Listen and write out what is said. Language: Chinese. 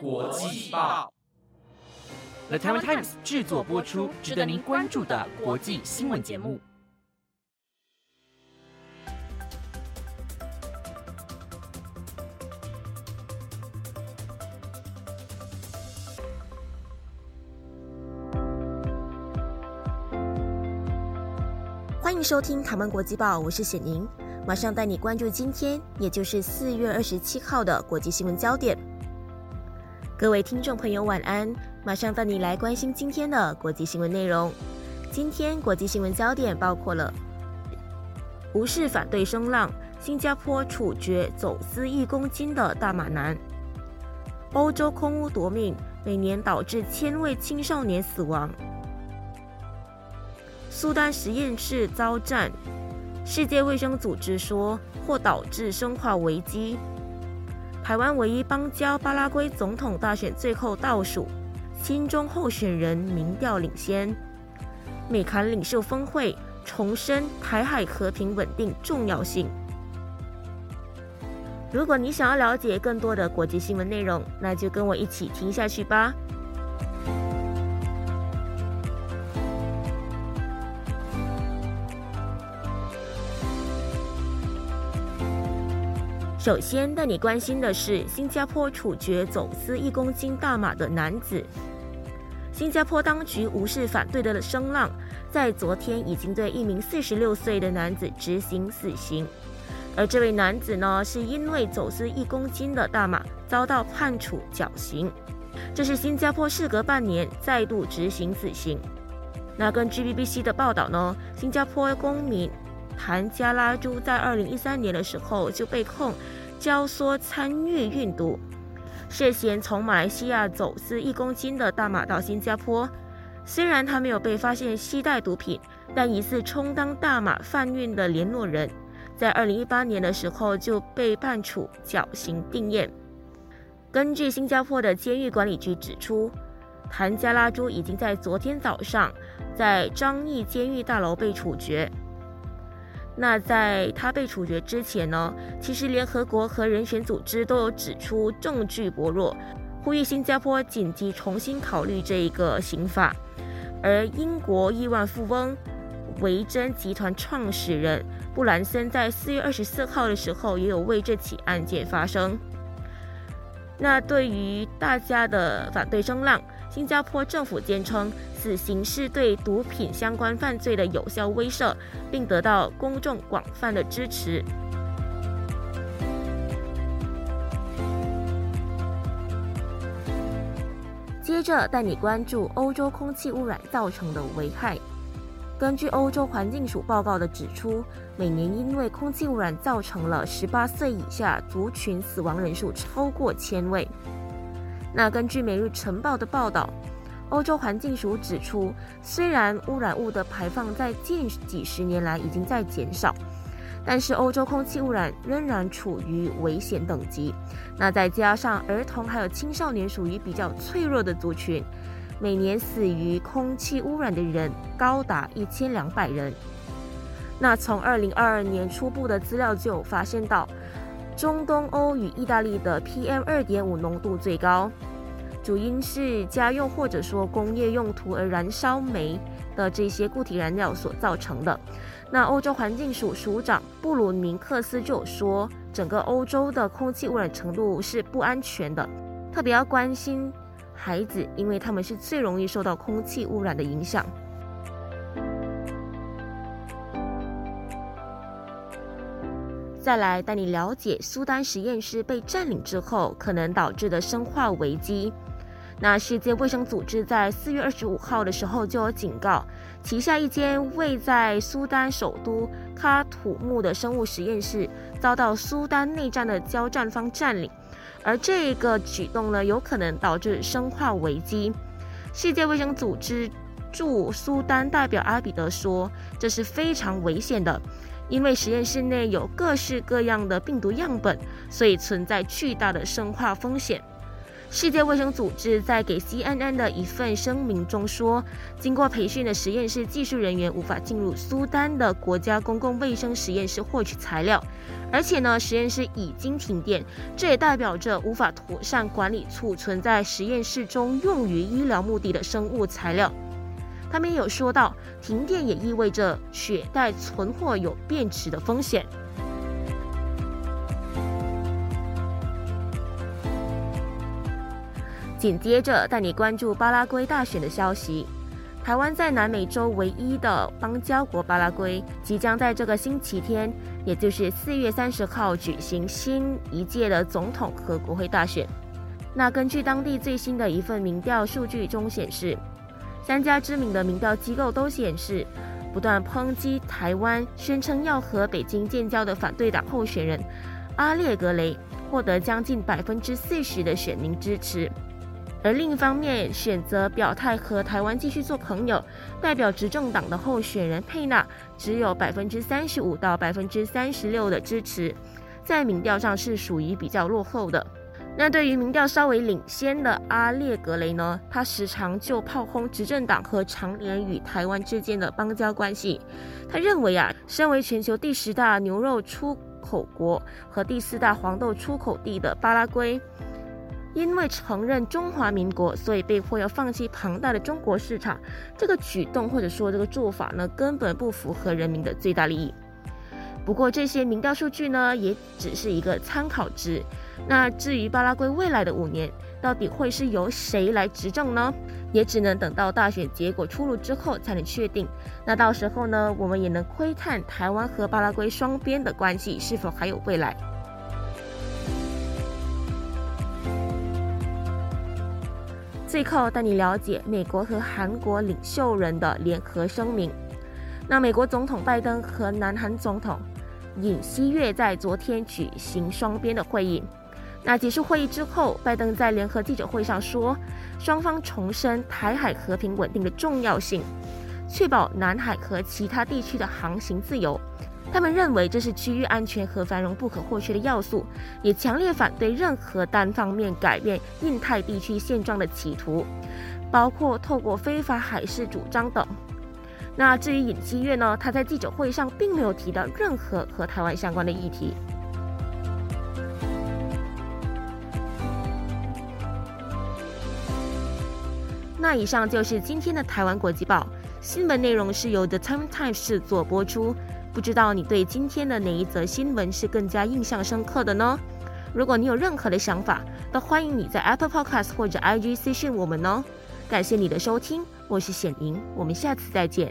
国际报，The Taiwan Times 制作播出，值得您关注的国际新闻节目。欢迎收听《台湾国际报》，我是显宁，马上带你关注今天，也就是四月二十七号的国际新闻焦点。各位听众朋友，晚安！马上带你来关心今天的国际新闻内容。今天国际新闻焦点包括了：无视反对声浪，新加坡处决走私一公斤的大马男；欧洲空屋夺命，每年导致千位青少年死亡。苏丹实验室遭战，世界卫生组织说或导致生化危机。台湾唯一邦交巴拉圭总统大选最后倒数，新中候选人民调领先。美韩领袖峰会重申台海和平稳定重要性。如果你想要了解更多的国际新闻内容，那就跟我一起听下去吧。首先带你关心的是，新加坡处决走私一公斤大马的男子。新加坡当局无视反对的声浪，在昨天已经对一名四十六岁的男子执行死刑。而这位男子呢，是因为走私一公斤的大马遭到判处绞刑。这是新加坡事隔半年再度执行死刑。那根据 BBC 的报道呢，新加坡公民。谭加拉朱在二零一三年的时候就被控教唆参与运毒，涉嫌从马来西亚走私一公斤的大马到新加坡。虽然他没有被发现携带毒品，但疑似充当大马贩运的联络人，在二零一八年的时候就被判处绞刑定验。根据新加坡的监狱管理局指出，谭加拉朱已经在昨天早上在张义监狱大楼被处决。那在他被处决之前呢，其实联合国和人权组织都有指出证据薄弱，呼吁新加坡紧急重新考虑这一个刑法。而英国亿万富翁维珍集团创始人布兰森在四月二十四号的时候也有为这起案件发声。那对于大家的反对声浪，新加坡政府坚称。死刑是对毒品相关犯罪的有效威慑，并得到公众广泛的支持。接着带你关注欧洲空气污染造成的危害。根据欧洲环境署报告的指出，每年因为空气污染造成了十八岁以下族群死亡人数超过千位。那根据《每日晨报》的报道。欧洲环境署指出，虽然污染物的排放在近几十年来已经在减少，但是欧洲空气污染仍然处于危险等级。那再加上儿童还有青少年属于比较脆弱的族群，每年死于空气污染的人高达一千两百人。那从二零二二年初步的资料就发现到，中东欧与意大利的 PM 二点五浓度最高。主因是家用或者说工业用途而燃烧煤的这些固体燃料所造成的。那欧洲环境署署长布鲁明克斯就说，整个欧洲的空气污染程度是不安全的，特别要关心孩子，因为他们是最容易受到空气污染的影响。再来带你了解苏丹实验室被占领之后可能导致的生化危机。那世界卫生组织在四月二十五号的时候就有警告，旗下一间位在苏丹首都喀土穆的生物实验室遭到苏丹内战的交战方占领，而这个举动呢，有可能导致生化危机。世界卫生组织驻苏丹代表阿比德说，这是非常危险的，因为实验室内有各式各样的病毒样本，所以存在巨大的生化风险。世界卫生组织在给 CNN 的一份声明中说，经过培训的实验室技术人员无法进入苏丹的国家公共卫生实验室获取材料，而且呢，实验室已经停电，这也代表着无法妥善管理储存在实验室中用于医疗目的的生物材料。他们也有说到，停电也意味着血袋存货有变质的风险。紧接着带你关注巴拉圭大选的消息。台湾在南美洲唯一的邦交国巴拉圭，即将在这个星期天，也就是四月三十号举行新一届的总统和国会大选。那根据当地最新的一份民调数据中显示，三家知名的民调机构都显示，不断抨击台湾、宣称要和北京建交的反对党候选人阿列格雷，获得将近百分之四十的选民支持。而另一方面，选择表态和台湾继续做朋友，代表执政党的候选人佩纳只有百分之三十五到百分之三十六的支持，在民调上是属于比较落后的。那对于民调稍微领先的阿列格雷呢，他时常就炮轰执政党和常年与台湾之间的邦交关系。他认为啊，身为全球第十大牛肉出口国和第四大黄豆出口地的巴拉圭。因为承认中华民国，所以被迫要放弃庞大的中国市场。这个举动或者说这个做法呢，根本不符合人民的最大利益。不过这些民调数据呢，也只是一个参考值。那至于巴拉圭未来的五年到底会是由谁来执政呢？也只能等到大选结果出炉之后才能确定。那到时候呢，我们也能窥探台湾和巴拉圭双边的关系是否还有未来。最后带你了解美国和韩国领袖人的联合声明。那美国总统拜登和南韩总统尹锡悦在昨天举行双边的会议。那结束会议之后，拜登在联合记者会上说，双方重申台海和平稳定的重要性，确保南海和其他地区的航行自由。他们认为这是区域安全和繁荣不可或缺的要素，也强烈反对任何单方面改变印太地区现状的企图，包括透过非法海事主张等。那至于尹锡悦呢？他在记者会上并没有提到任何和台湾相关的议题。那以上就是今天的台湾国际报新闻内容，是由 The Times 制作播出。不知道你对今天的哪一则新闻是更加印象深刻的呢？如果你有任何的想法，都欢迎你在 Apple Podcast 或者 IG 私信我们哦。感谢你的收听，我是显莹，我们下次再见。